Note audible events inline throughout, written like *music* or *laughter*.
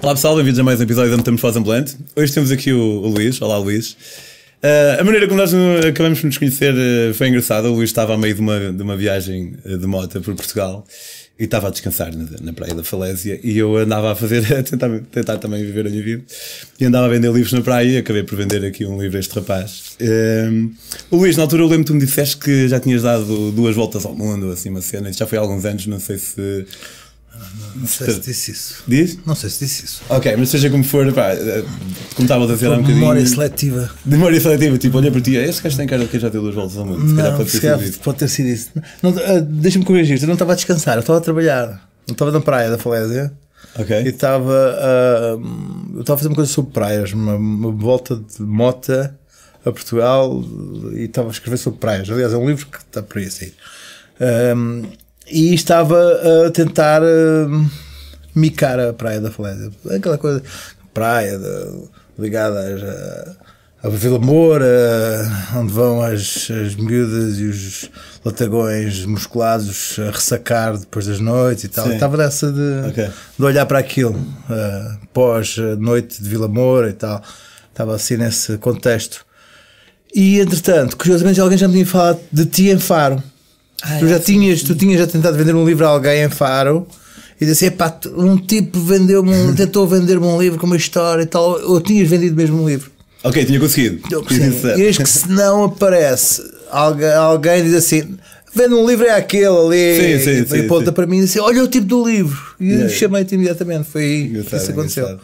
Olá pessoal, bem-vindos a mais um episódio da Metamos Faz Ambulant. Hoje temos aqui o, Luís. Olá Luís. Uh, a maneira como nós acabamos de nos conhecer uh, foi engraçada. O Luís estava a meio de uma, de uma viagem uh, de moto por Portugal e estava a descansar na, na praia da Falésia e eu andava a fazer, *laughs* a tentar, tentar também viver a minha vida e andava a vender livros na praia e acabei por vender aqui um livro a este rapaz. Um, o Luís, na altura eu lembro que tu me disseste que já tinhas dado duas voltas ao mundo, assim, uma cena, já foi há alguns anos, não sei se não sei se disse isso. Diz? Não sei se disse isso. Ok, mas seja como for, pá, como estava a dizer há um bocadinho. Memória seletiva. Memória seletiva, tipo, olha para ti, este gajo tem cara que já deu duas voltas ao mundo. Se calhar pode ter sido isso. Pode ter sido isso. Não, uh, Deixa-me corrigir, eu não estava a descansar, eu estava a trabalhar. Eu estava na praia da Falésia. Ok. E estava. Uh, eu estava a fazer uma coisa sobre praias, uma, uma volta de mota a Portugal e estava a escrever sobre praias. Aliás, é um livro que está por aí a sair. Um, e estava a tentar uh, micar a praia da Falésia. Aquela coisa, praia de, ligada a, a Vila Moura, onde vão as, as miúdas e os latagões musculados a ressacar depois das noites e tal. Sim. Estava nessa de, Ok. de olhar para aquilo, uh, pós a noite de Vila Moura e tal. Estava assim nesse contexto. E entretanto, curiosamente, alguém já me tinha falado de ti em Faro. Tu já tinhas, tu tinhas já tentado vender um livro a alguém em Faro e disse: epá, tu- um tipo vendeu-me, um- *laughs* tentou vender-me um livro com uma história e tal, ou tinhas vendido mesmo um livro. Ok, tinha conseguido. E eis que se não aparece alguém, alguém diz assim. Vende um livro é aquele ali Sim, sim, e, sim, e aponta para mim e disse: Olha o tipo do livro. E Yeah. chamei-te imediatamente. Foi aí que isso aconteceu. engraçado.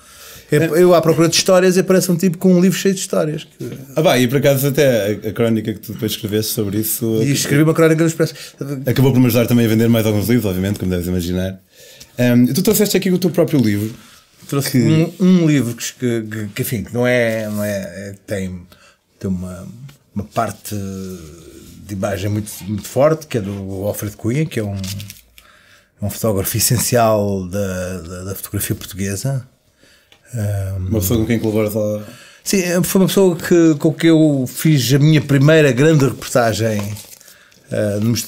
Eu, eu à procura de histórias e aparece um tipo com um livro cheio de histórias. Ah, pá, e por acaso até a, a crónica que tu depois escreveste sobre isso E escrevi uma crónica no Expresso. acabou por me ajudar também a vender mais alguns livros, obviamente, como deves imaginar. Um, tu trouxeste aqui o teu próprio livro. Trouxe Que- um, um livro que, que, que, enfim, que não é. Não é, é- tem tem uma, uma parte de imagem muito, muito forte, que é do Alfredo Cunha, que é um, um fotógrafo essencial da, da, da fotografia portuguesa. Um, Uma pessoa com quem colaboras ao. Sim, foi uma pessoa que, com que eu fiz a minha primeira grande reportagem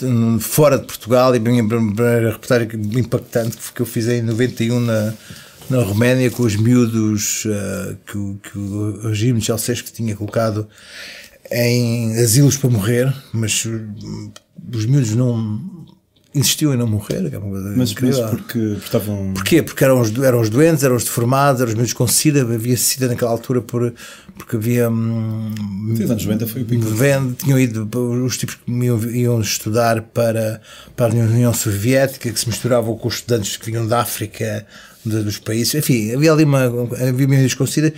no- fora de Portugal e a minha primeira reportagem impactante que eu fiz em 91 na, na Roménia com os miúdos ah, que, o- que o regime de Ceausescu tinha colocado em asilos para morrer, mas uh, os miúdos não insistiam em não morrer, que é uma coisa Mas, mas incrível. porque, porque estavam. Porquê? Porque eram os, eram os doentes, eram os deformados, eram os miúdos com SIDA, havia SIDA naquela altura por, porque havia. hum, Sim, os anos 90 foi o pico. Tinham ido, os tipos que iam, iam estudar para, para a União Soviética, que se misturavam com os estudantes que vinham da África, de- dos países, enfim, havia ali uma. havia miúdos com SIDA,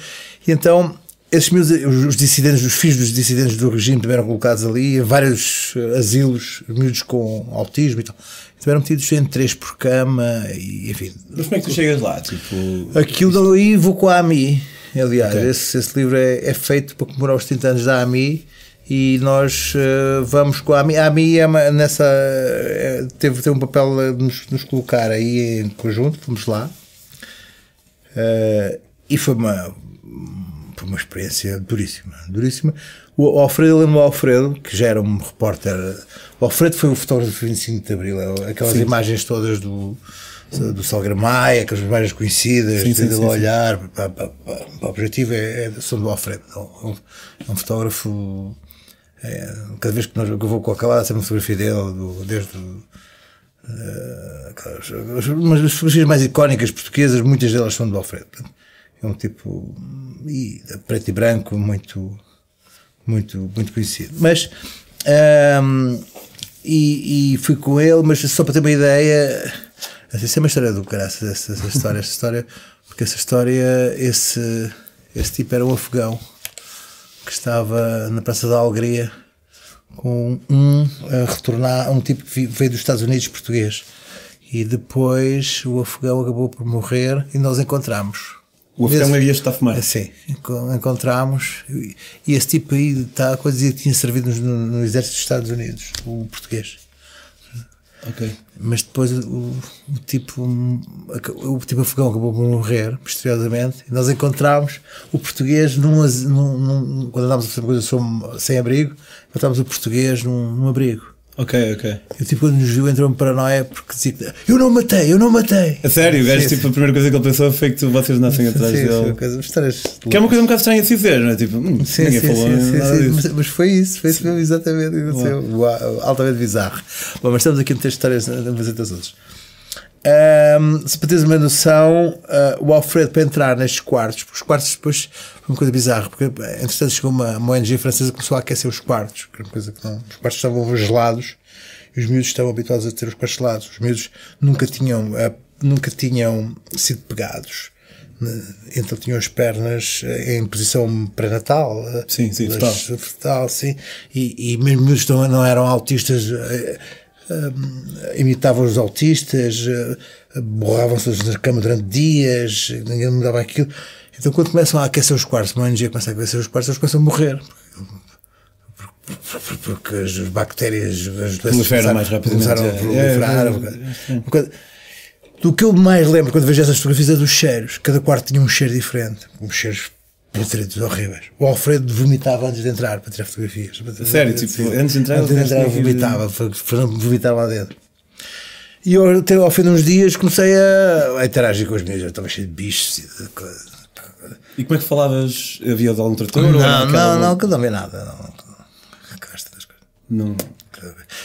e então. Esses miúdos, os, dissidentes, os filhos dos dissidentes do regime também eram colocados ali, em vários asilos, miúdos com autismo e tal. Então eram metidos em três por cama, e enfim, Mas como é que tu chegas lá? Tipo. Aquilo daí vou com a AMI. Aliás, Ok. esse, esse livro é, é feito para comemorar os 30 anos da AMI e nós eh, vamos com a AMI. A AMI é uma- nessa, eh, teve, teve um papel a nos, nos colocar aí em conjunto, fomos lá. Eh, e foi uma, foi uma experiência duríssima. duríssima. O Alfredo, eu lembro o Alfredo, que já era um repórter. O Alfredo foi o fotógrafo do 25 de Abril, é aquelas imagens todas do, do Salgueiro Maia, aquelas imagens conhecidas, Sim, sim, sim, sim. olhar. pá, pá, pá. O objetivo é, é são do Alfredo. É um, é um fotógrafo. é, cada vez que, nós, que eu vou com aquela lado, sempre uma fotografia dele, do- desde. eh, aquelas- Mas as fotografias mais icónicas portuguesas, muitas delas são do Alfredo. Portanto, É um tipo e, preto e branco muito, muito, muito conhecido. Mas ahm, e, e fui com ele, mas só para ter uma ideia, essa é uma história do caraças, essa, essa história, essa história, porque essa história, esse, esse tipo era um afegão que estava na Praça da Alegria com um a retornar, um tipo que veio dos Estados Unidos português. E depois o afegão acabou por morrer e nós encontramos. O afegão está a fumar. Sim, enco- encontramos. E esse tipo aí está a coisa que tinha servido no, no exército dos Estados Unidos, o português. Ok. Mas depois o, o tipo o tipo afegão acabou por morrer misteriosamente e nós encontramos o português num, num- num- quando andávamos a fazer uma coisa sem abrigo encontramos o português num, num abrigo Ok, ok. Eu, tipo, quando nos viu, entrou-me paranoia porque dizia que eu não matei, eu não matei. A sério, o gajo, Sim, tipo, a primeira coisa que ele pensou foi que tu, vocês nascem atrás Sim, dele. coisa, Que é uma coisa um bocado estranha de se dizer, não é? Tipo, hum, Sim, ninguém sim, falou. Mas, mas foi isso, foi isso mesmo exatamente aconteceu. Uau, altamente bizarro. Bom, mas estamos aqui a meter histórias a fazer das outras. Ahm, se para teres uma noção, ah, o Alfredo para entrar nestes quartos, porque os quartos depois foi uma coisa bizarra, porque entretanto chegou uma, uma ONG francesa que começou a aquecer os quartos, que era uma coisa que não, os quartos estavam gelados e os miúdos estavam habituados a ter os quartos gelados. Os miúdos nunca tinham, ah, nunca tinham sido pegados. né? Então tinham as pernas eh, em posição pré-natal. eh, Sim, sim, fetal. fetal, sim. E, e mesmo miúdos não, não eram autistas, eh, eh, imitavam os autistas, eh, borravam-se na cama durante dias, ninguém mudava aquilo. Então, quando começam a aquecer os quartos, uma ONG começa a aquecer os quartos, eles começam a morrer. Porque as bactérias, as doenças começaram- a é. proliferar. É, é, coisa- do que eu mais lembro quando vejo essas fotografias é dos cheiros. Cada quarto tinha um cheiro diferente. Uns cheiros putridos, horríveis. O Alfredo vomitava antes de entrar para tirar fotografias. Sério, tipo, antes de entrar, Antes de entrar, vomitava. foi- Vomitava lá dentro. E eu, até ao fim de uns dias, comecei a, a interagir com os meus. Eu estava cheio de bichos e de coisa. E como é que falavas? Havia de algum trator? Não, aquela- não, não, que não vi nada. Não. Não.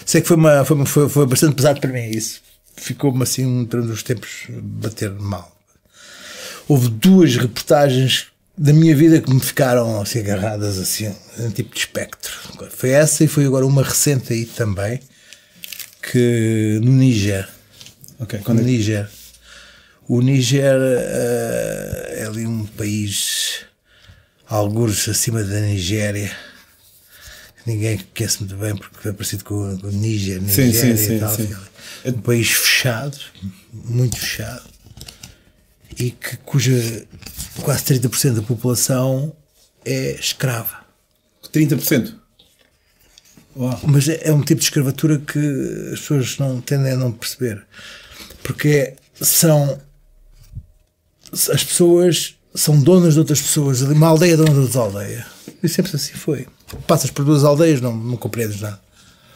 Sei que foi, uma, foi, foi, foi bastante pesado para mim isso. Ficou-me assim, um durante os tempos, bater mal. Houve duas reportagens da minha vida que me ficaram assim agarradas, assim, um tipo de espectro. Foi essa e foi agora uma recente aí também, que no Níger. Ok, No quando é que- Níger. O Níger eh, é ali um país, alguns acima da Nigéria. Ninguém conhece muito bem porque é parecido com, o Níger, Sim, Nigéria sim, sim, e tal. sim. É um país fechado, muito fechado, e que, cuja quase 30% da população é escrava. 30%. Uau. Mas é, é um tipo de escravatura que as pessoas não tendem a não perceber. Porque são. As pessoas são donas de outras pessoas. Uma aldeia é dona de outra aldeia. E sempre assim foi. Passas por duas aldeias, não, não compreendes nada.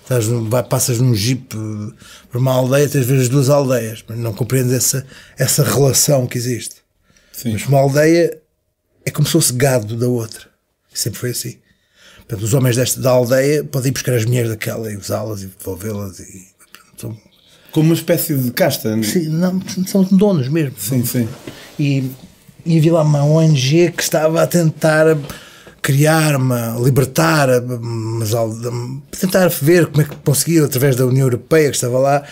Estás vai- passas num jeep eh, por uma aldeia, tens de ver as duas aldeias, mas não compreendes essa, essa relação que existe. Sim. Mas uma aldeia é como se fosse gado da outra. Sempre foi assim. Portanto, os homens desta da aldeia podem ir buscar as mulheres daquela e usá-las e devolvê-las. E, são, Como uma espécie de casta. não- sim, não, são donos mesmo. Sim, sim. E, e havia lá uma ONG que estava a tentar criar, uma, libertar, mas tentar ver como é que conseguia, através da União Europeia que estava lá,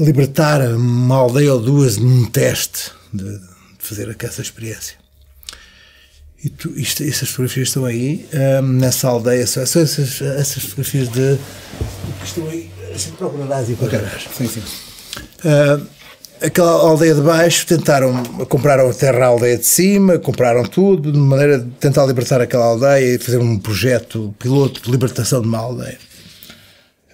libertar uma aldeia ou duas num teste de, de fazer essa experiência. E tu, isto, essas fotografias estão aí, hum, nessa aldeia, são, essas, essas fotografias de. que estão aí, assim, procurarás e procurarás. Sim, sim. Ah, aquela aldeia de baixo tentaram compraram a terra à aldeia de cima, compraram tudo de maneira de tentar libertar aquela aldeia e fazer um projeto piloto de libertação de uma aldeia.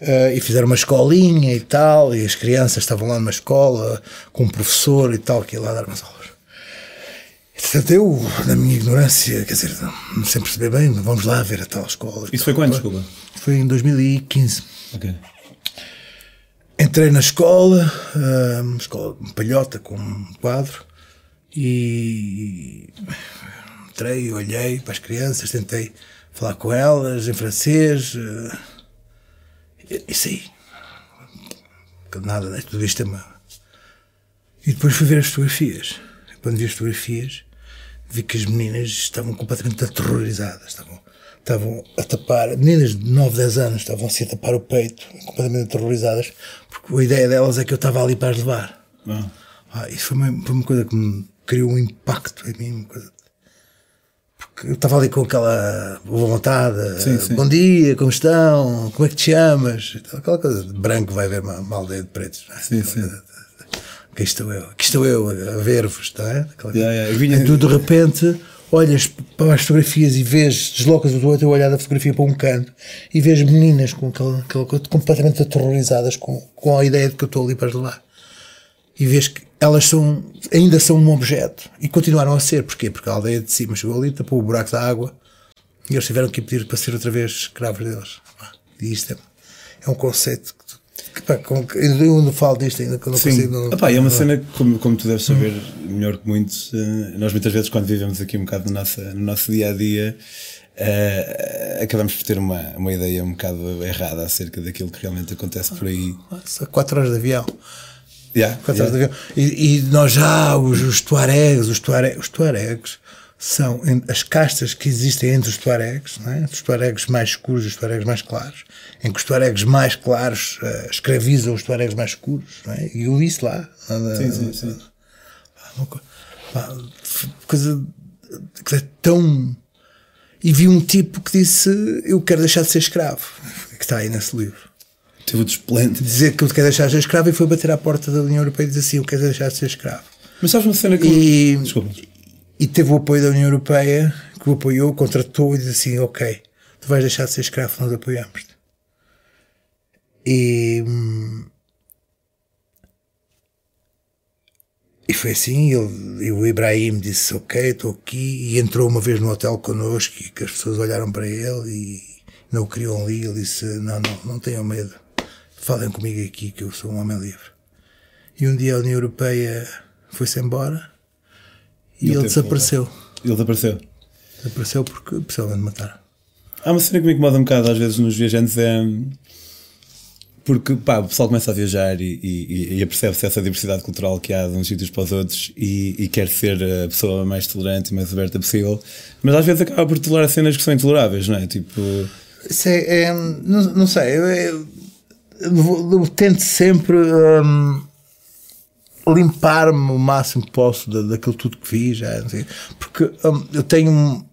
Ah, e fizeram uma escolinha e tal, e as crianças estavam lá numa escola com um professor e tal, que ia lá dar umas aulas. Portanto, eu, na minha ignorância, quer dizer, não sem perceber bem, vamos lá ver a tal escola. Isso tal. foi quando, desculpa? Foi em 2015. Ok. Entrei na escola, uma escola palhota com um quadro, e entrei, olhei para as crianças, tentei falar com elas em francês. isso aí. Que Nada, tudo isto é uma. E depois fui ver as fotografias. Quando vi as fotografias, vi que as meninas estavam completamente aterrorizadas. Estavam, estavam a tapar, meninas de 9, 10 anos estavam assim a tapar o peito, completamente aterrorizadas, porque a ideia delas é que eu estava ali para as levar. Ah. Ah, isso foi uma, foi uma coisa que me criou um impacto em mim. Uma coisa, porque eu estava ali com aquela boa vontade. Sim, sim. Bom dia, como estão? Como é que te chamas? Aquela coisa de branco vai ver uma, uma aldeia de pretos. é? Sim, sim. Aqui estou eu, aqui estou eu a ver-vos, não é? Aquela- Yeah, vinha- E tu de repente olhas para as fotografias e vês, deslocas o teu olhar da fotografia para um canto e vês meninas com aquela, aquela coisa completamente aterrorizadas com, com a ideia de que eu estou ali para levar. E vês que elas são, ainda são um objeto e continuaram a ser. Porquê? Porque a aldeia de cima chegou ali, tapou o buraco da água e eles tiveram que ir pedir para ser outra vez escravos deles. E isto é, é um conceito que Pá, eu não falo disto ainda, que eu não Sim. consigo. Não, Epá, é uma cena que, como, como tu deves saber melhor que muitos, eh, nós muitas vezes, quando vivemos aqui um bocado no nosso, no nosso dia a dia, eh, acabamos por ter uma, uma ideia um bocado errada acerca daquilo que realmente acontece por aí. Nossa, quatro horas de avião. Yeah, Quatro yeah. horas de avião. E, e nós já, os, os tuaregs, os, tuare, os tuaregs são as castas que existem entre os tuaregs, é? os tuaregs mais escuros e os tuaregs mais claros, em que os tuaregs mais claros eh, escravizam os tuaregs mais escuros. É? E eu disse lá. Sim, sim, sim. Uma co- pá, f- coisa que é tão. E vi um tipo que disse: Eu quero deixar de ser escravo, *laughs* que está aí nesse livro. Teve o desplante. Dizer que eu quero deixar de ser escravo e foi bater à porta da União Europeia e dizer assim: Eu quero deixar de ser escravo. Mas sabes uma cena que. E, Desculpa. E teve o apoio da União Europeia, que o apoiou, contratou e disse assim: Ok, tu vais deixar de ser escravo, nós apoiamos-te. E. E foi assim, ele, e o Ibrahim disse, ok, estou aqui, e entrou uma vez no hotel connosco, e que as pessoas olharam para ele e não o queriam ali, ele disse, não, não, não tenham medo, falem comigo aqui que eu sou um homem livre. E um dia a União Europeia foi-se embora, e Ele ele, desapareceu. Ele desapareceu. Desapareceu porque precisava de matar. Há uma cena que me incomoda um bocado às vezes nos viajantes é. Porque pá, o pessoal começa a viajar e, e, e apercebe-se essa diversidade cultural que há de uns sítios para os outros e, e quer ser a pessoa mais tolerante e mais aberta possível, mas às vezes acaba por tolerar cenas que são intoleráveis, não é? Tipo, Isso é, é- não, não sei, eu, eu- eu eu tento sempre hum, limpar-me o máximo que posso da, daquilo tudo que vi já, porque hum, eu tenho um-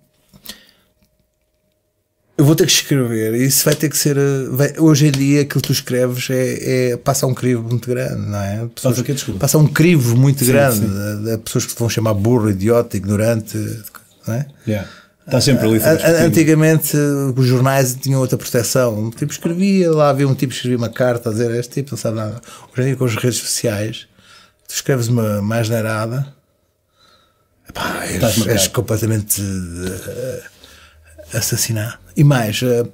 eu vou ter que escrever e isso vai ter que ser uh, vai- hoje em dia aquilo que tu escreves é, é- passa um crivo muito grande não é? Pessoas- quê? Desculpa. passa um crivo muito grande sim. de, de pessoas que te vão chamar burro, idiota, ignorante não é? yeah. está sempre ali. Discutindo. Antigamente os jornais tinham outra proteção. Um tipo escrevia, lá havia um tipo que escrevia uma carta a dizer este tipo não sabe nada. Hoje em dia com as redes sociais, tu escreves uma mais neirada, Estás és, és completamente uh, assassinado. E mais, uh,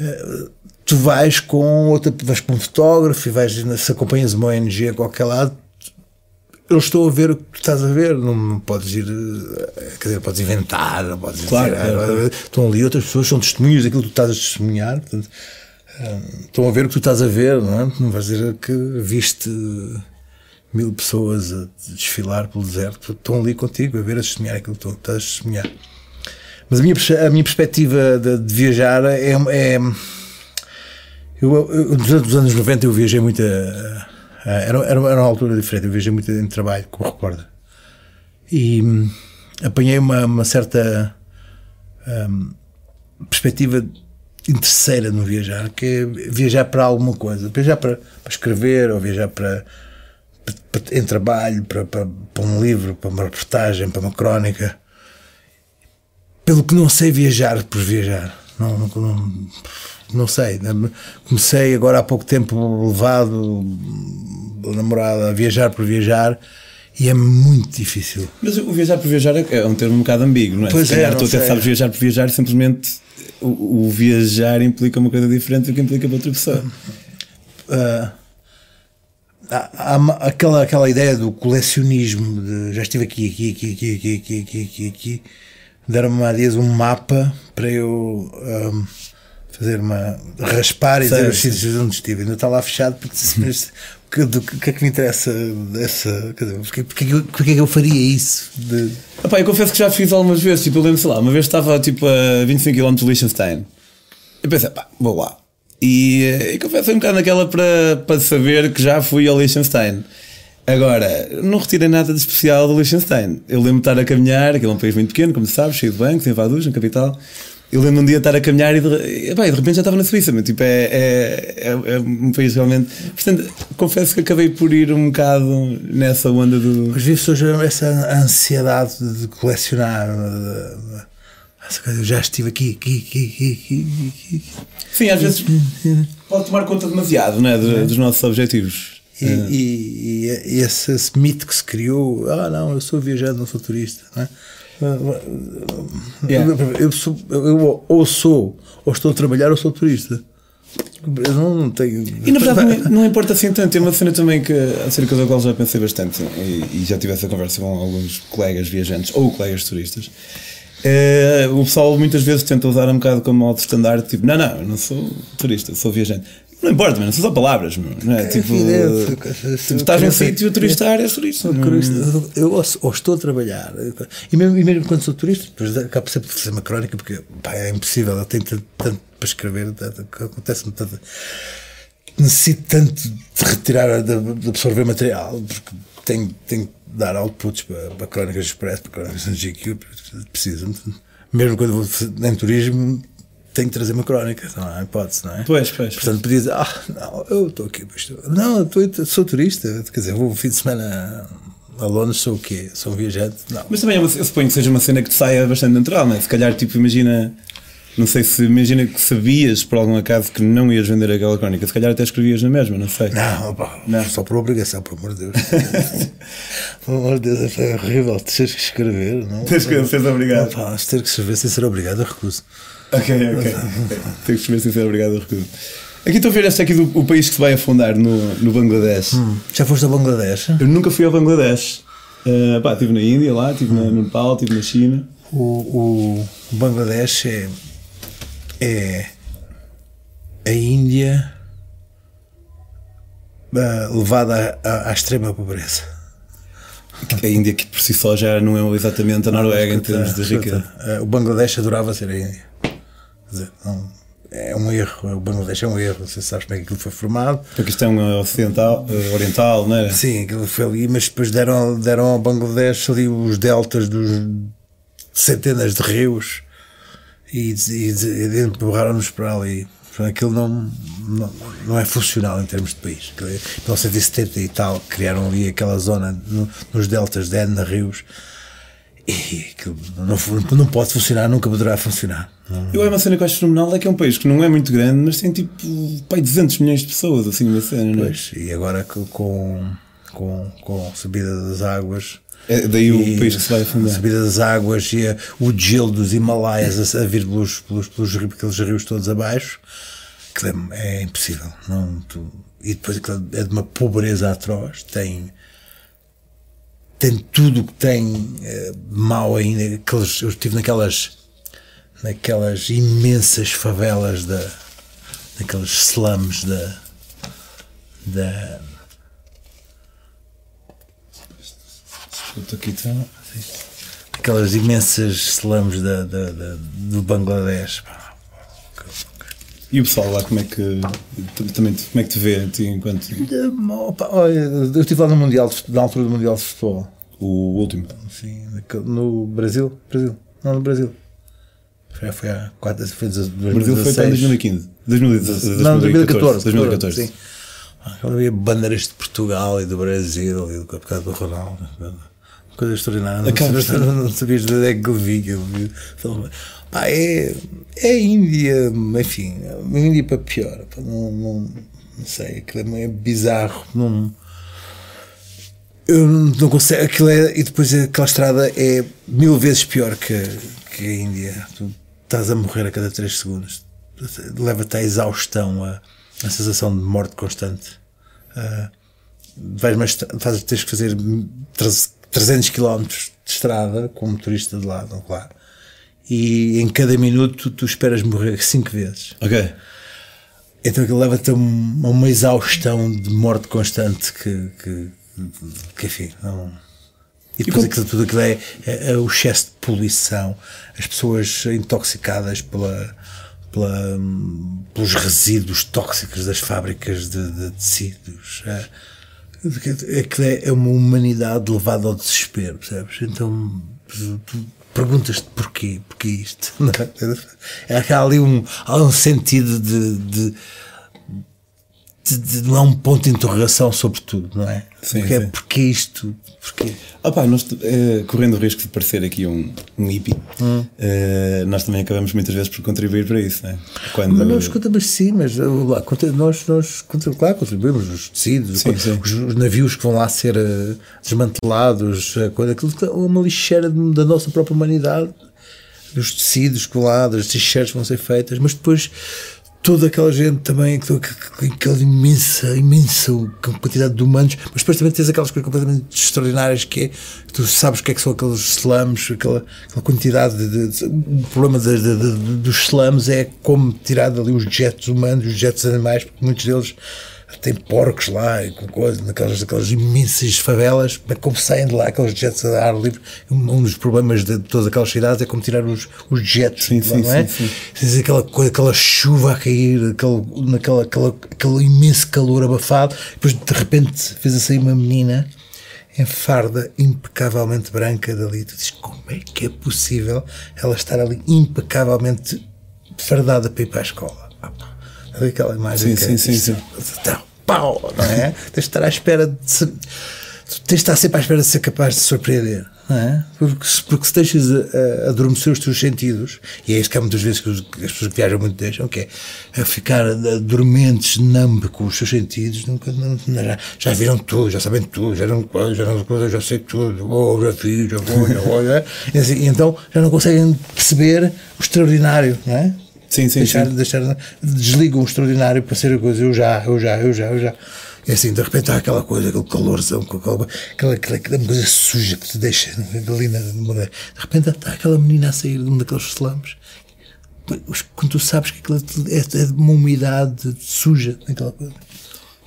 uh, tu vais com outra, vais com um fotógrafo e vais, se acompanhas uma ONG a qualquer lado, eu estou a ver o que tu estás a ver, não, não podes ir, eh, quer dizer, podes inventar, não podes Claro, dizer, claro, ah, claro. estão ali outras pessoas, são testemunhas daquilo que tu estás a testemunhar, portanto, estão a ver o que tu estás a ver, não é? Não vais dizer que viste mil pessoas a desfilar pelo deserto, estão ali contigo a ver, a testemunhar aquilo que estás a testemunhar. Mas a minha, a minha perspectiva de, de viajar é. é eu, eu, anos 90 eu viajei muito. a- a- era, era, uma altura diferente, eu viajei muito em trabalho como repórter. E hum, apanhei uma, uma certa hum, perspectiva interesseira no viajar, que é viajar para alguma coisa, viajar para, para escrever ou viajar para- em trabalho, para, para, para um livro, para uma reportagem, para uma crónica pelo que não sei viajar por viajar. Não, não, não, não sei. Comecei agora há pouco tempo levado pela namorada a viajar por viajar e é muito difícil. Mas o viajar por viajar é é um termo um bocado ambíguo, não é? Pois Se é, calhar não tu até sei. sabes viajar por viajar, simplesmente o, o viajar implica uma coisa diferente do que implica para outra pessoa. Ah, há, há aquela, aquela ideia do colecionismo de já estive aqui, aqui, aqui, aqui, aqui, aqui, aqui, aqui, aqui. deram-me há dias um mapa para eu ahm, fazer uma raspar e dizer os sítios onde estive. Ainda está lá fechado porque *laughs* mas o que, do que- é que me interessa dessa. Quer dizer, porque, porque, é que eu- porque é que eu faria isso? De, Epá, eu confesso que já fiz algumas vezes, tipo, eu lembro, sei lá, uma vez estava tipo a 25 km de Liechtenstein. Eu pensei, pá, vou lá. E, eh, e confesso, um bocado naquela para, para saber que já fui ao Liechtenstein. Agora, não retirei nada de especial do Liechtenstein. Eu lembro de estar a caminhar, aquele é um país muito pequeno, como sabes, cheio de bancos, em Vaduz, na capital. Eu lembro um dia estar a caminhar e de, e de repente já estava na Suíça, mas tipo, é, é, é, é um país realmente. Portanto, confesso que acabei por ir um bocado nessa onda do. mas vive-se hoje essa ansiedade de colecionar. de- essa coisa, eu já estive aqui, aqui, aqui, aqui, aqui. Sim, às vezes pode tomar conta demasiado né, de- dos nossos objetivos. E, e- e esse, esse mito que se criou, ah não, eu sou viajante, não sou turista. Não é? Yeah. eu, sou, eu ou sou, ou estou a trabalhar ou sou turista. Eu não tenho. E na verdade não, é- não importa assim tanto. É uma cena também que, acerca da qual já pensei bastante e, e já tive essa conversa com alguns colegas viajantes ou colegas turistas. É, o pessoal muitas vezes tenta usar um bocado como modo estandarte, tipo, não, não, eu não sou turista, sou viajante. Não importa, mano, são só palavras, meu, não é? tipo, evidente. se estás num sítio turistar, és turista. Sou turista. Eu ou, ou estou a trabalhar, e mesmo, e mesmo quando sou turista, depois acabo sempre de fazer uma crónica, porque pá, é impossível, eu tenho tanto, tanto para escrever, acontece-me tanto. Necessito tanto de retirar, de, de absorver material, porque tenho, tenho dar outputs para, para crónicas express, para crónicas de GQ, preciso. Mesmo quando vou em turismo, tenho que trazer uma crónica, não há hipótese, não é? Pois, pois, Portanto, podia dizer, ah, não, eu estou aqui, não, eu estou- sou turista, quer dizer, vou fim de semana a Londres, sou o quê? Sou um viajante? Não. Mas também é eu suponho que seja uma cena que te saia bastante natural, não é? Se calhar, tipo, imagina. Não sei se imagina que sabias por algum acaso que não ias vender aquela crónica, se calhar até escrevias na mesma, não sei. Não, pá, Não. só por obrigação, por amor de Deus. *laughs* pelo amor de Deus, é horrível teres que escrever, não? Tens que seres obrigado. Não, pá, se ter que escrever sem ser obrigado, eu recuso. Ok, ok. *laughs* Tenho que escrever sincero, obrigado, eu recuso. Aqui estou a ver este aqui do o país que se vai afundar no, no Bangladesh. Já foste a Bangladesh? Eu nunca fui ao Bangladesh. Uh, pá, estive na Índia lá, estive na- no Nepal, estive na China. O, o Bangladesh é, é a Índia ah, levada à, à extrema pobreza. A Índia que por si só já não é exatamente a Noruega em termos de riqueza. eh, O Bangladesh adorava ser a Índia. Quer dizer, não- é um erro. O Bangladesh é um erro. Se sabes como é que aquilo foi formado. Porque a questão ocidental, eh, oriental, não era? Sim, aquilo foi ali, mas depois deram, deram ao Bangladesh ali os deltas dos centenas de rios e, e, e empurraram-nos para ali. Aquilo não, não, não é funcional em termos de país. Em 1970 e tal, criaram ali aquela zona no- nos deltas de N rios e aquilo não, não pode funcionar, nunca poderá funcionar. Eu é uma cena que eu acho fenomenal, é que é um país que não é muito grande, mas tem tipo pai, 200 milhões de pessoas, assim, uma cena, não é? Pois, e agora co- com, com, com a subida das águas. É daí o e país que se vai A afundar. subida das águas e a- o gelo dos Himalaias a, a vir pelos, pelos, pelos ri- aqueles rios todos abaixo, que é, é impossível. Não, tu- e depois é de uma pobreza atroz, tem, tem tudo o que tem eh, mau ainda. Aqueles, eu estive naquelas, naquelas imensas favelas da, naqueles slums da, da Aqui, aquelas imensas slums da, da, da- do Bangladesh. E o pessoal lá, como é que também como é que te vê ti enquanto eu estive lá no Mundial, na altura do Mundial de Futebol. o último? Sim, no Brasil. Brasil. Não, no Brasil. Foi, foi há 4, foi O Brasil foi para em 2015. 2016, Não, 2014. 2014. Sim. Ah, Havia bandeiras de Portugal e do Brasil e do causa do Ronaldo. Coisa extraordinária. Acaba Não, de não, não sabias de onde é que eu vi. que eu vi. Então, Pá, é, é Índia, enfim, é Índia para pior. pá, não, não, não sei, aquilo é bizarro. Não, eu não consigo. Aquilo é, e depois aquela estrada é mil vezes pior que, que a Índia. Tu estás a morrer a cada 3 segundos. Leva-te à exaustão, a, a sensação de morte constante. Ah, vais mais, fazes, tens que fazer 300 km de estrada com um motorista de lado, claro. E em cada minuto tu esperas morrer 5 vezes. Ok. Então aquilo leva-te a um- a uma exaustão de morte constante que, que, que enfim, não. E depois como- aquilo, tudo aquilo é, é- é o excesso de poluição, as pessoas intoxicadas pela, pela, hum, pelos resíduos tóxicos das fábricas de, de tecidos. É, é, é uma humanidade levada ao desespero, percebes? Então perguntas-te porquê, porquê isto? *laughs* É? É que há ali um, há um sentido de- de- não há um ponto de interrogação sobre tudo, não é? Sim, Porque é sim. porquê isto? Porquê? Ah pá, nós, eh, correndo o risco de parecer aqui um, um hippie, Hum. eh, nós também acabamos muitas vezes por contribuir para isso, né? Quando, Mas não, escuta, mas sim, mas uh, lá, nós, nós claro, contribuímos os tecidos, Sim, os, os navios que vão lá ser uh, desmantelados, uh, coisa, aquilo é uma lixeira da nossa própria humanidade, dos tecidos que vão lá, das t-shirts vão ser feitas, mas depois toda aquela gente também, aquela imensa, imensa quantidade de humanos, mas depois também tens aquelas coisas completamente extraordinárias que é, tu sabes o que é que são aqueles slums, aquela, aquela quantidade de, de, o problema de, de, dos slums é como tirar dali os jets humanos, os jets animais, porque muitos deles tem porcos lá e com coisas, naquelas, naquelas imensas favelas, mas como saem de lá aqueles jets a ar livre, um dos problemas de todas aquelas cidades é como tirar os, os jets, sim, lá, sim, não é? Sim, sim. aquela coisa, aquela chuva a cair, aquele, naquela, aquela, aquele imenso calor abafado, depois de repente fez assim uma menina em farda impecavelmente branca dali, tu dizes, como é que é possível ela estar ali impecavelmente fardada para ir para a escola? Ah, aquela imagem sim, que sim, sim, sim. Então, pau, não é? tens de estar à espera de se, tens de estar sempre à espera de ser capaz de surpreender, não é? Porque, porque se deixas a, a adormecer os teus sentidos, e é isso que há muitas vezes que as pessoas que viajam muito deixam, que é a ficar dormentes, numb com os seus sentidos, nunca, não, já, já viram tudo, já sabem tudo, já não, já não já sei tudo, oh, já fiz, já vou, já vou, é? e, assim, e então já não conseguem perceber o extraordinário, não é? Sim, sim, deixar, sim. deixar, desligam o extraordinário para ser a coisa, eu já, eu já, eu já, eu já. E assim, de repente há aquela coisa, aquele calorzão, aquela, aquela, aquela, aquela coisa suja que te deixa ali na, De repente está aquela menina a sair de um daqueles slums. Quando tu sabes que aquilo é, é de uma umidade suja, aquela coisa.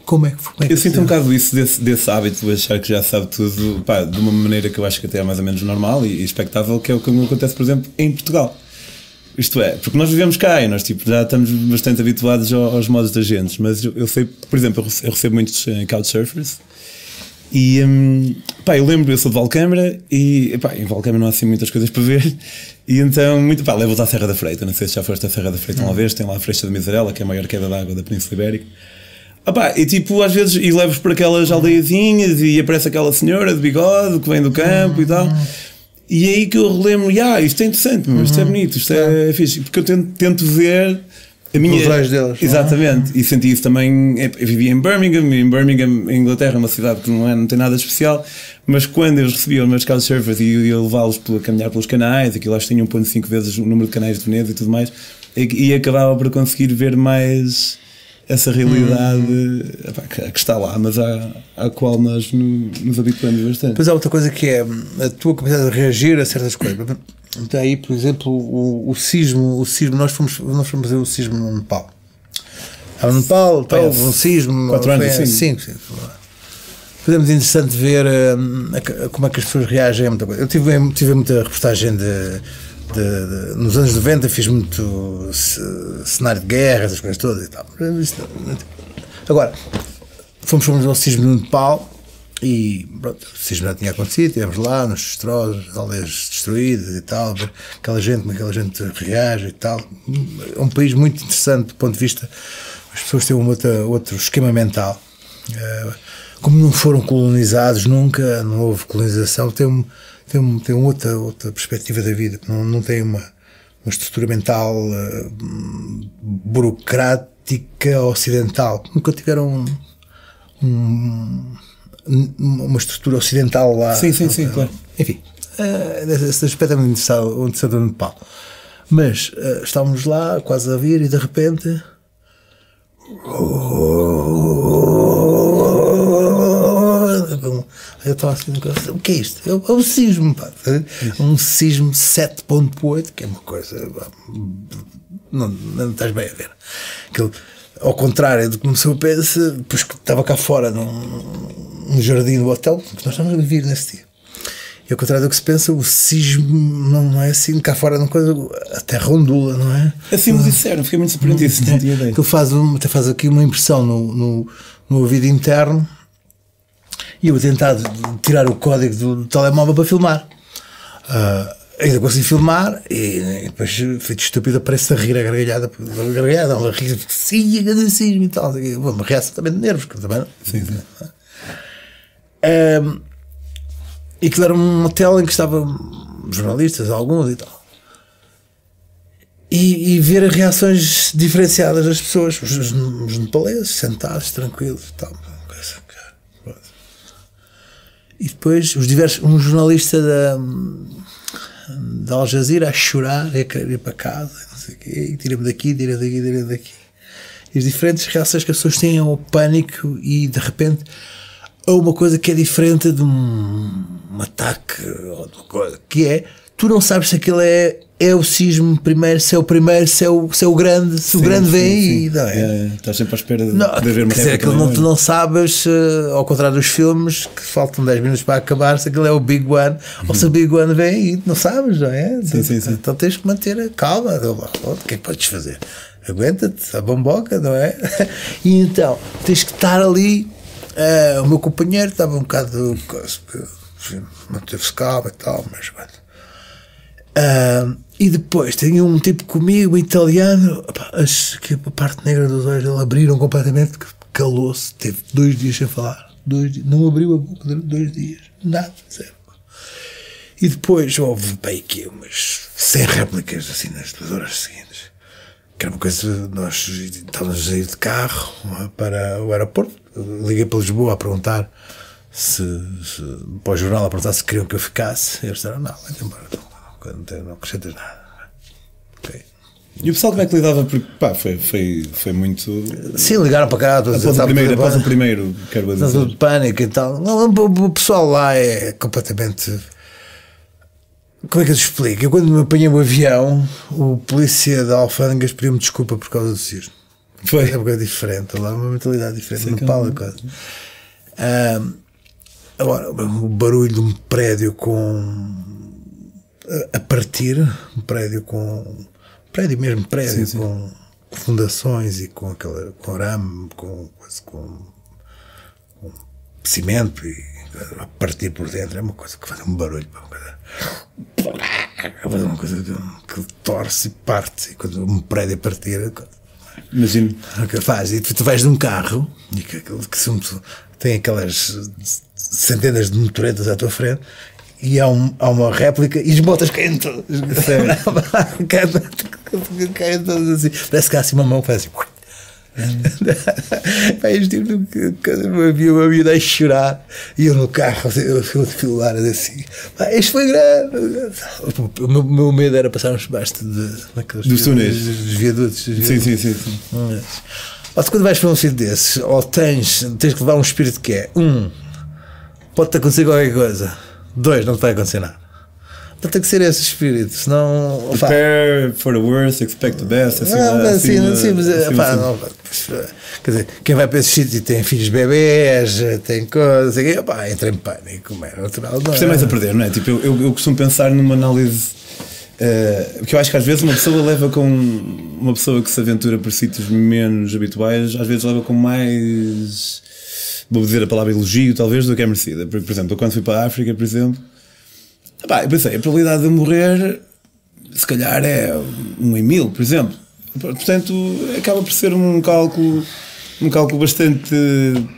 Como é que foi? É eu sinto um bocado isso desse, desse hábito de achar que já sabe tudo, pá, de uma maneira que eu acho que até é mais ou menos normal e, e expectável, que é o que acontece, por exemplo, em Portugal. Isto é, porque nós vivemos cá e nós tipo, já estamos bastante habituados aos, modos da gente, mas eu, eu, sei, por exemplo, eu recebo muitos uh, couchsurfers e um, pá, eu lembro, eu sou de Valcâmara e pá, em Valcâmara não há assim muitas coisas para ver *laughs* e então, muito, pá, levo-te à Serra da Freita, não sei se já foste à Serra da Freita uma vez, tem lá a Freixa de Miserela, que é a maior queda d'água da Península Ibérica. Ah, pá, e tipo, às vezes, e levo-os para aquelas aldeiazinhas e aparece aquela senhora de bigode que vem do campo e tal. E é aí que eu relembro, ah, isto é interessante, mas isto é bonito, isto é, é fixe, porque eu tento, tento ver a minha. Os olhos deles. Exatamente, e senti isso também. Eu vivia em Birmingham, em Birmingham, em Inglaterra, uma cidade que não, é, não tem nada especial, mas quando eles recebiam os meus couchsurfers e eu ia levá-los a caminhar pelos canais, aquilo acho que tinha 1,5 vezes o número de canais de Veneza e tudo mais, e, e acabava por conseguir ver mais essa realidade hum. que, está lá, mas à, à qual nós nos habituamos bastante. Pois há outra coisa que é a tua capacidade de reagir a certas coisas. Então aí, por exemplo, o, o sismo, o sismo, nós fomos, nós fomos fazer o sismo no Nepal. Estava no Nepal, houve um sismo. Quatro anos, sim. Foi muito interessante ver hum, como é que as pessoas reagem a muita coisa. Eu tive, tive muita reportagem de de, de, nos anos 90 fiz muito cenário de guerra, essas coisas todas e tal. Agora, fomos, fomos ao sismo no Nepal e pronto, o sismo já tinha acontecido, estivemos lá nos destroços, aldeias destruídas e tal, aquela gente, como aquela gente reage e tal. É um país muito interessante do ponto de vista, as pessoas têm um outro, outro esquema mental. Eh, como não foram colonizados nunca, não houve colonização, tem um tem, tem outra, outra perspectiva da vida, não, não tem uma, uma estrutura mental uh, burocrática ocidental. Nunca tiveram um, um, uma estrutura ocidental lá. Sim, sim, sim, claro. Enfim, uh, esse aspecto é muito interessante no Nepal. Mas uh, estávamos lá, quase a vir, e de repente. *laughs* Eu estava assim, o que é isto? É, é um sismo, pá. É um sismo 7.8, que é uma coisa. Não, não estás bem a ver. Aquilo, ao contrário do que começou a pensar, depois que estava cá fora num, num jardim do hotel, que nós estávamos a vir nesse dia. E ao contrário do que se pensa, o sismo não é assim, cá fora, não coisa, a terra ondula, não é? Assim me disseram, fiquei muito surpreendido. É, que faz, até faz aqui uma impressão no, no, no ouvido interno e eu tentar tirar o código do telemóvel para filmar. Uh, ainda consegui filmar e, depois, feito estúpido, aparece a rir a gargalhada, a gargalhada, a rir, sim, agradecismo e tal. Uma reação também de nervos, também sim, sim. Um, e aquilo era um hotel em que estavam jornalistas, alguns e tal. E, e ver as reações diferenciadas das pessoas, os, os, nepaleses, sentados, tranquilos e tal. E depois os diversos, um jornalista da, da Al Jazeera a chorar, a querer ir para casa, não sei o quê, tira-me daqui, tira-me daqui, tira-me daqui. as diferentes reações que as pessoas têm ao pânico e de repente a uma coisa que é diferente de um, um ataque ou de uma coisa, que é tu não sabes se aquilo é, é o sismo primeiro, se é o primeiro, se é o, se é o grande, se o grande vem aí, não é? É, estás sempre à espera de, Não, de haver uma quer dizer, aquilo não, tu não sabes, eh, ao contrário dos filmes, que faltam 10 minutos para acabar, se aquilo é o Big One ou se o Big One vem tu não sabes, não é? Sim, sim, sim. Então tens que manter a calma. Então, O que é que podes fazer? Aguenta-te, a bomboca, não é? *laughs* E então tens que estar ali. eh, o meu companheiro estava um bocado. enfim, Manteve-se calmo e tal, mas. pronto. E depois tem um tipo comigo, italiano, as, que a parte negra dos olhos dele abriram completamente, calou-se, teve dois dias sem falar, dois, não abriu a boca durante dois dias, nada, zero. E depois houve bem que umas 100 réplicas assim nas duas horas seguintes. Que era uma coisa, nós estávamos a ir de carro para o aeroporto. Liguei para Lisboa a perguntar se, se para o jornal a perguntar se queriam que eu ficasse. E eles disseram: não, vai embora, não, não, acrescentas nada. Ok. E o pessoal como é que lidava? Porque pá, foi, foi, foi muito. Sim, ligaram para cá, Após o sabe, primeiro, após o primeiro, quero dizer. tudo de pânico e tal. O o pessoal lá é completamente. Como é que eu te explico? Eu, quando me apanhei o avião, o polícia da Alfândegas pediu-me desculpa por causa do sismo. Foi. É uma coisa diferente, lá é uma mentalidade diferente. Sei é Nepal um- é agora, o barulho de um prédio com. A- partir, um prédio com. prédio mesmo, prédio Sim, sim. com fundações e com aquela. com arame, com. coisa, com cimento e a partir por dentro é uma coisa que faz um barulho pá, uma coisa, uma coisa que, que torce e parte e quando um prédio a partir Imagino. que faz e tu, tu vais de um carro e que, que se- tem aquelas centenas de motoretas à tua frente e há, um, há uma réplica e as botas caem todas caem, caem todas assim parece que há assim uma mão que faz assim *laughs* este tipo que- que me havia me havia de chorar e eu no carro assim, eu fui filar assim pá, isto foi grande o meu, meu medo era passarmos debaixo de, daqueles Dos túneis. dos, viadutos, Sim, sim, sim. sim. mas, ou quando vais para um sítio desses, ou tens, tens que levar um espírito que é um, pode-te acontecer qualquer coisa, dois, não te vai acontecer nada. Então tem que ser esse espírito, senão. opá, Prepare for the worst, expect the best. Assim, não, assim, acima- assim, mas, é, acima, pá, assim. não, quer dizer, quem vai para esses sítios tem filhos bebês, tem coisas, quê, opá, entra em pânico, como é natural. Não Isto é mais a perder, não é? Tipo, eu, eu, eu costumo pensar numa análise. eh, porque eu acho que às vezes uma pessoa leva com. Uma pessoa que se aventura por sítios menos habituais, às vezes leva com mais. Vou dizer a palavra elogio, talvez, do que é merecida. Porque, por exemplo, eu quando fui para a África, por exemplo, pá, eu pensei, a probabilidade de eu morrer, se calhar é um em mil, por exemplo. Portanto, acaba por ser um cálculo, um cálculo bastante.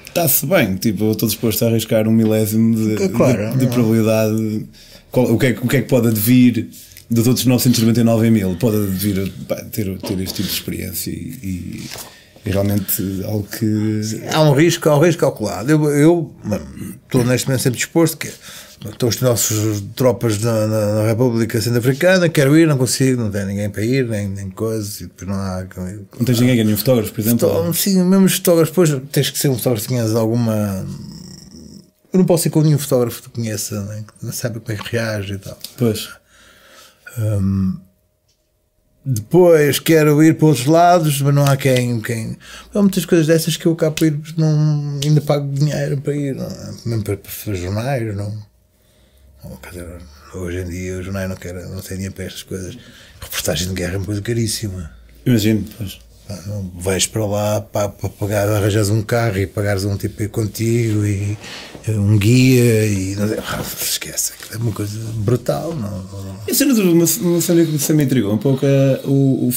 Está-se bem, tipo, eu estou disposto a arriscar um milésimo de, Claro, de, de não. probabilidade. Qual- o, que é, que- o que é que pode advir dos outros 999 em mil? Pode advir pá, ter, ter este tipo de experiência e- e realmente algo que. Há um risco, há um risco calculado. Eu, eu estou neste momento sempre disposto que estão os nossos tropas na, na- na República Centro-Africana, quero ir, não consigo, não tem ninguém para ir, nem, nem coisa, e depois não há. Não tens ninguém, nenhum fotógrafo, por exemplo? Sim, mesmo os fotógrafos, depois tens que ser um fotógrafo que tenhas alguma. Eu não posso ir com nenhum fotógrafo que conheça, né? que não sabe como é que reage e tal. Pois. Depois quero ir para outros lados, mas não há quem. quem... Há muitas coisas dessas que eu cá para ir, não, ainda pago dinheiro para ir, não, é? mesmo para, para jornais, não. dizer, hoje em dia os jornais não, não têm dinheiro para estas coisas. Reportagem de guerra é uma coisa caríssima. Imagino, pois. Vais para lá para, para pagar, arranjas um carro e pagares um tipo contigo e eh, um guia e não sei, esquece, é uma coisa brutal. Não, não- E uma, uma cena que sempre me intrigou um pouco é o, o-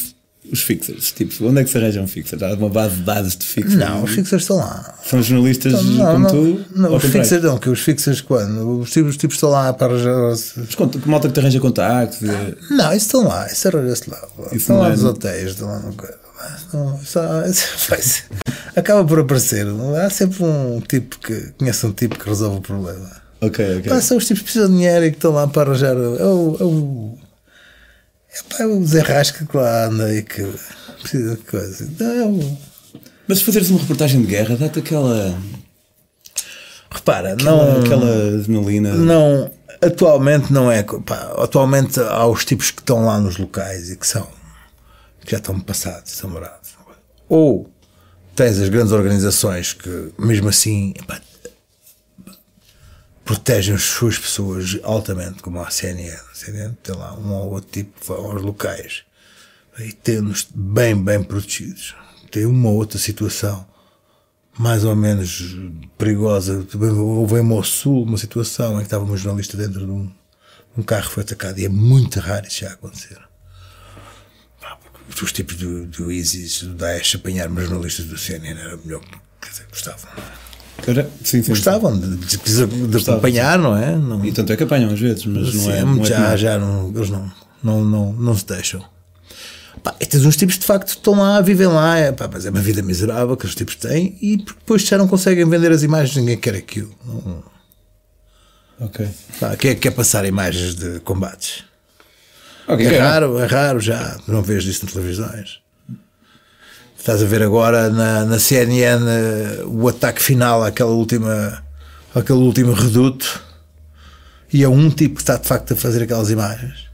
os fixers. Tipo, onde é que se arranjam fixers? Há uma base de dados de fixers? não, os fixers estão lá. São jornalistas Não, como não, tu? não, os fixers não, que os fixers quando? Os tipos, os tipos estão lá para arranjar. Mas malta que te arranja contactos? e- Não, isso estão lá, isso arranja-se lá. Isso estão lá é- nos hotéis, estão lá no coisa. Não, só, faz- *laughs* acaba por aparecer. Há sempre um tipo que conhece um tipo que resolve o problema. Ok, ok. Pá, são os tipos que precisam de dinheiro e que estão lá para arranjar. É o. É o, é, pá, é o Zé Rasca que lá anda e que precisa de coisa. Então é o. Mas se fazeres uma reportagem de guerra, dá-te aquela. Repara, aquela, não. aquela adrenalina. Não, atualmente não é. Pá, atualmente há os tipos que estão lá nos locais e que são. Que já estão passados, estão morados. Ou tens as grandes organizações que, mesmo assim, pá, protegem as suas pessoas altamente, como a CNN. A CNN tem lá um ou outro tipo que vão aos locais e tem-nos bem, bem protegidos. Tem uma ou outra situação mais ou menos perigosa. Houve em Mossul uma situação em que estava um jornalista dentro de um, um carro foi atacado e é muito raro isso já acontecer. Os tipos do, do ISIS, do Daesh, apanhar os jornalistas do CNN era melhor, quer dizer, gostavam. Era, sim, sim, Gostavam de, de, de, de acompanhar, não é? Não, E tanto é que apanham às vezes, mas sim, não é. Não é já, comum. já não, eles não, não, não, não se deixam. Pá, e tens uns tipos que de facto estão lá, vivem lá, é, pá, mas é uma vida miserável que os tipos têm e depois já não conseguem vender as imagens, ninguém quer aquilo. Não, Ok. pá, quem é que quer passar imagens de combates? Ok, É raro, é raro já, não vês isso nas televisões. Estás a ver agora na, na CNN eh, o ataque final àquela última, àquele último reduto e é um tipo que está de facto a fazer aquelas imagens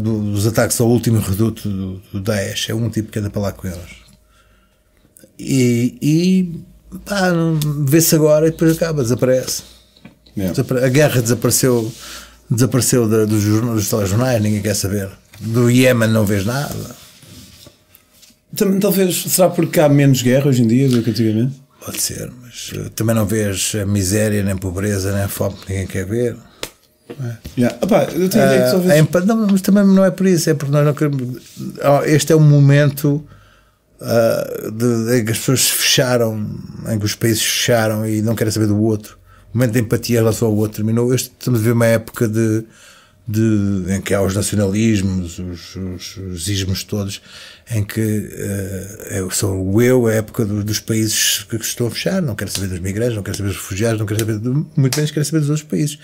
do- dos ataques ao último reduto do, do Daesh. É um tipo que anda para lá com eles. E, e pá, vê-se agora e depois acaba, desaparece. Yeah. Desapare- A guerra desapareceu, desapareceu da- dos, dos telejornais, ninguém quer saber. Do Iémen não vês nada. Também, talvez, será porque há menos guerra hoje em dia do que antigamente? Pode ser, mas eh, também não vês a miséria, nem pobreza, nem fome que ninguém quer ver. Yeah. Opá, eu tenho a ideia que Ah, a empa- não, mas também não é por isso, é porque nós não queremos. Este é um momento ah, de, em que as pessoas se fecharam, em que os países se fecharam e não querem saber do outro. Momento de empatia em relação ao outro terminou. Este, estamos a ver uma época de, de, em que há os nacionalismos, os, os, os ismos todos, em que ah, é, são o eu, a época do- dos países que estão a fechar, não quero saber dos migrantes, não quero saber dos refugiados, não quero saber, de, muito menos quero saber dos outros países.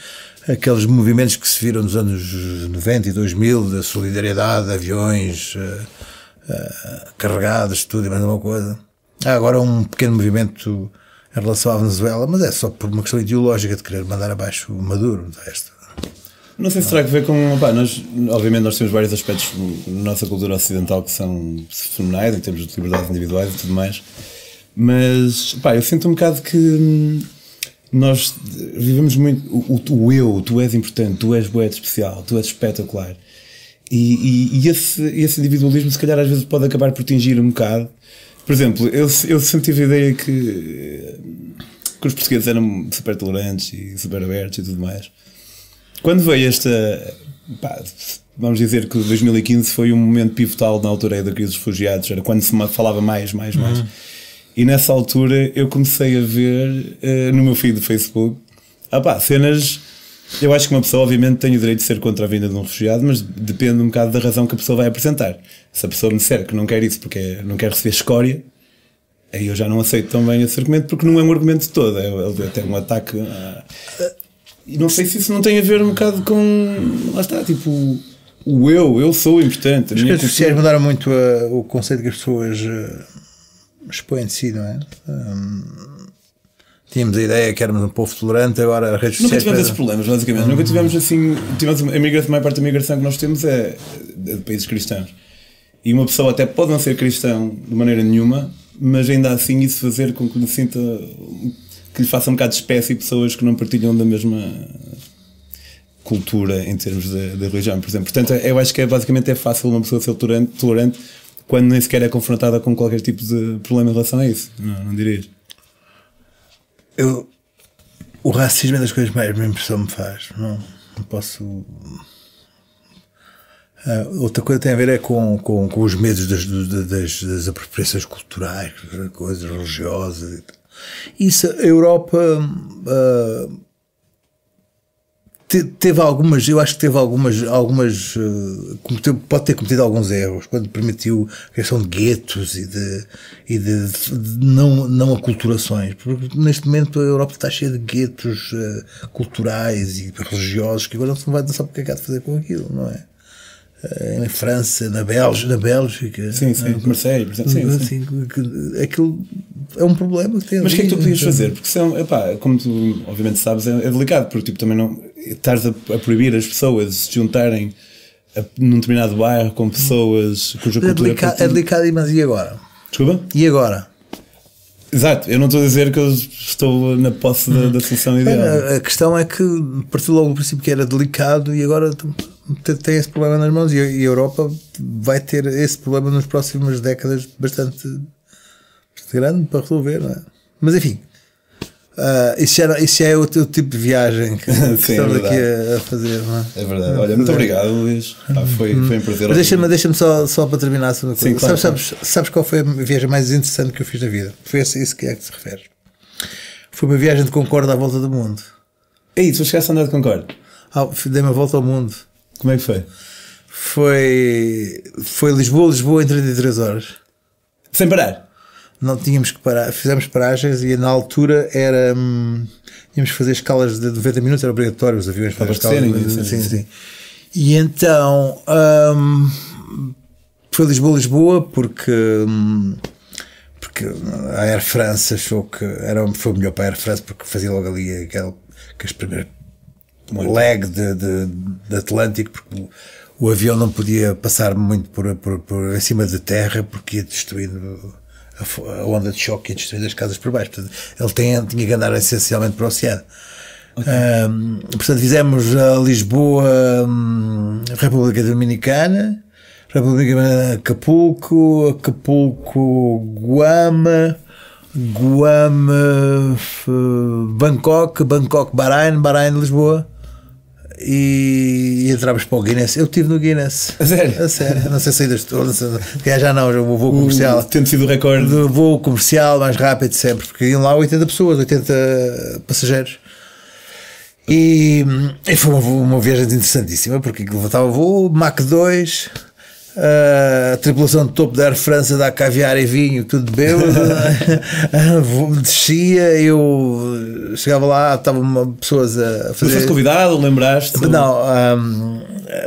Aqueles movimentos que se viram nos anos 90 e 2000, da solidariedade, aviões ah, ah, carregados, tudo e mais alguma coisa. Há agora um pequeno movimento em relação à Venezuela, mas é só por uma questão ideológica de querer mandar abaixo o Maduro. de. Não sei se terá que ver com. Opá, nós, obviamente, nós temos vários aspectos na nossa cultura ocidental que são fenomenais em termos de liberdades individuais e tudo mais, mas pá, eu sinto um bocado que hum, nós vivemos muito. O, o, o eu, tu és importante, tu és boé especial, tu és espetacular. E, e, e esse, esse individualismo, se calhar, às vezes pode acabar por tingir um bocado. Por exemplo, eu, eu sempre tive a ideia que, que os portugueses eram super tolerantes e super abertos e tudo mais. Quando veio esta. pá, vamos dizer que 2015 foi um momento pivotal na altura da crise dos refugiados, era quando se falava mais, mais, mais. E nessa altura eu comecei a ver eh, no meu feed do Facebook ah pá, cenas. Eu acho que uma pessoa, obviamente, tem o direito de ser contra a vinda de um refugiado, mas depende um bocado da razão que a pessoa vai apresentar. Se a pessoa me disser que não quer isso porque não quer receber escória, aí eu já não aceito tão bem esse argumento porque não é um argumento todo, é é até um ataque. a- E não sei se isso não tem a ver um bocado com. Lá está, tipo, o eu, eu sou importante. As redes cultura- sociais mudaram muito ah, o conceito que as pessoas ah, expõem de si, não é? Hum, tínhamos a ideia que éramos um povo tolerante, agora as redes Nunca tivemos esses pedem- problemas, basicamente. Nunca tivemos assim. Tivemos a, migração, a maior parte da migração que nós temos é de países cristãos. E uma pessoa até pode não ser cristão de maneira nenhuma, mas ainda assim isso fazer com que lhe sinta. que lhe faça um bocado de espécie pessoas que não partilham da mesma cultura em termos de, de religião, por exemplo. Portanto, eu acho que é, basicamente é fácil uma pessoa ser tolerante, tolerante quando nem sequer é confrontada com qualquer tipo de problema em relação a isso. Não, não dirias? Eu, o racismo é das coisas mais minha impressão me faz. Não, não posso. Ah, outra coisa tem a ver é com, com, com os medos das, das, das apropriações culturais, coisas religiosas. e. Isso, a Europa te- teve algumas, eu acho que teve algumas, algumas eh, cometeu- pode ter cometido alguns erros quando permitiu a questão de guetos e de, e de, de não, não aculturações, porque neste momento a Europa está cheia de guetos eh, culturais e religiosos que agora não se vai dançar porque é que há de fazer com aquilo, não é? Eh, em França, na Bélgica, na Bélgica. Sim, sim. Marseille, por exemplo. Sim, sim. Assim, que- aquilo é um problema que tem Mas o que é que tu podias então. fazer? Porque são, epá, como tu obviamente sabes, é, é delicado, porque tipo, também não estás a, a proibir as pessoas de se juntarem a, num determinado bairro com pessoas cuja É cultura delicado, é delicado, mas e agora? Desculpa? E agora? Exato, eu não estou a dizer que eu estou na posse da, da solução ideal. A, a questão é que partiu logo do princípio que era delicado e agora tem- esse problema nas mãos e a, Europa vai ter esse problema nas próximas décadas bastante, bastante grande para resolver, não é? Mas enfim, ah, isso, já, isso já é o teu tipo de viagem *laughs* que, Sim, é estamos aqui verdade. a, a fazer, não é? É verdade. Olha, muito obrigado, Luís. Pá, foi, foi um prazer. Mas deixa-me deixa só, só para terminar a segunda Sim, coisa. claro, sabes, sabes, sabes qual foi a viagem mais interessante que eu fiz na vida? Foi isso que é que te refere. Foi uma viagem de Concorde à volta do mundo. Ei, tu chegaste a andar de Concorde. Ah, Dei uma volta ao mundo. Como é que foi? Foi, foi Lisboa, Lisboa em 33 horas. Sem parar. Não tínhamos que parar, fizemos paragens e na altura era. hum, tínhamos que fazer escalas de 90 minutos, era obrigatório os aviões Para fazer escalas. de- sim, sim, sim. E então. hum, foi Lisboa, Lisboa, porque. hum, porque a Air France achou que era, foi melhor para a Air France porque fazia logo ali aquele, aqueles primeiros leg de, de, de Atlântico porque o, avião não podia passar muito por, por, por em cima da terra porque ia destruindo a, a onda de choque ia destruindo as casas por baixo. Portanto, ele tem, tinha que andar essencialmente para o oceano. Ahm, portanto fizemos a Lisboa hum, República Dominicana República Dominicana, Acapulco Acapulco Guama Guam, Bangkok, Bangkok, Bahrein, Bahrein, Lisboa e, e para o Guinness. Eu estive no Guinness. A sério? A sério. Não sei se ainda estou. Não sei, já, já não, já vou voo comercial. Tendo sido o recorde. Do voo comercial mais rápido sempre, porque iam lá 80 pessoas, 80 passageiros. E, e foi uma, uma viagem interessantíssima, porque estava voo, Mach 2, a tripulação de topo da Air France a dar caviar e vinho, tudo bêbado. *laughs* Voo- Descia, eu chegava lá, estavam pessoas a Tu fazer. foste convidado, lembraste? Não, hum,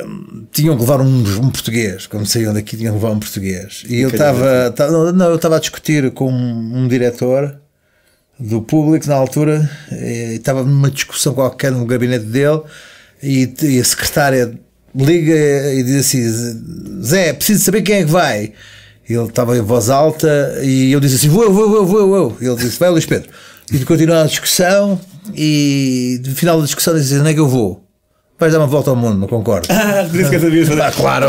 hum, tinham que levar um, um português. Quando saíam daqui, tinham que levar um português. E eu estava. ta- Não, eu estava a discutir com um, um diretor do público na altura, e estava numa discussão qualquer no gabinete dele, e, e a secretária liga e diz assim: Zé, preciso saber quem é que vai. Ele estava em voz alta e eu disse assim: vou, eu, vou, eu, vou, eu, vou. Ele disse: vai, Luís Pedro. E continua a discussão, e no final da discussão disse: onde é que eu vou? Vais dar uma volta ao mundo, não concordo. *laughs* Ah, por isso que eu sabia fazer. Ah, claro.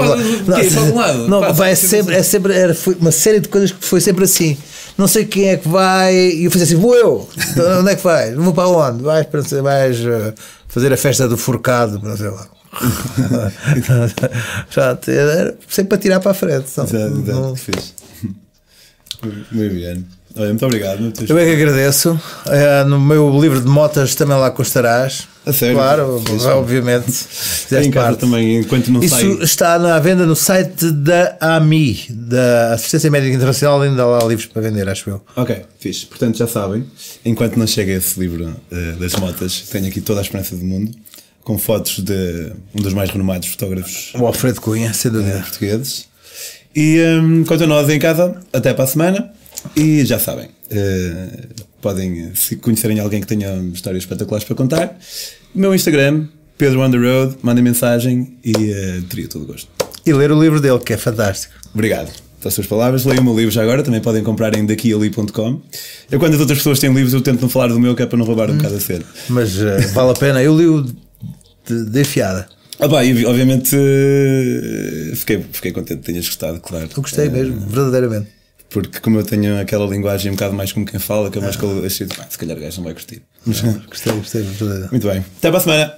Não, vai sempre, é sempre era, foi uma série de coisas que foi sempre assim. Não sei quem é que vai. E eu fiz assim: vou eu. Então, *laughs* onde é que vais? Vou para onde? Vais, para, vais uh, fazer a festa do forcado, não sei lá. *laughs* Pronto, era sempre para tirar para a frente. Não, Exato, exato, não- fixe. *laughs* Muito bem. Olha, muito obrigado. Muito eu é que agradeço. Eh, no meu livro de motas também lá constarás. A sério? Claro, Fixe. obviamente. Em Fizeste casa parte. também, enquanto não Isso sai. está na venda no site da AMI, da Assistência Médica Internacional, ainda há lá livros para vender, acho eu. Ok, fixe. Portanto, já sabem, enquanto não chega esse livro eh, das motas, tenho aqui toda a esperança do mundo, com fotos de um dos mais renomados fotógrafos O Alfredo Cunha, sem dúvida. portugueses. E hum, quanto a nós em casa, até para a semana. E já sabem, eh, podem, se conhecerem alguém que tenha histórias espetaculares para contar, o meu Instagram, Pedro on the Road, mandem mensagem e eh, teria todo o gosto. E ler o livro dele, que é fantástico. Obrigado pelas suas palavras. Leiam o meu livro já agora, também podem comprar em daquiali.com. Eu, quando as outras pessoas têm livros, eu tento não falar do meu, que é para não roubar um bocado a cena. Mas eh, vale a pena. Eu li-o de, de enfiada. Ah, pá, e obviamente eh, fiquei, fiquei contente que tenhas gostado, claro. Eu gostei mesmo, verdadeiramente. Porque como eu tenho aquela linguagem um bocado mais como quem fala, que é mais eu achei, pá, se calhar o gajo não vai curtir. Mas, Gostei, gostei, verdadeiramente. muito bem. Até para a semana.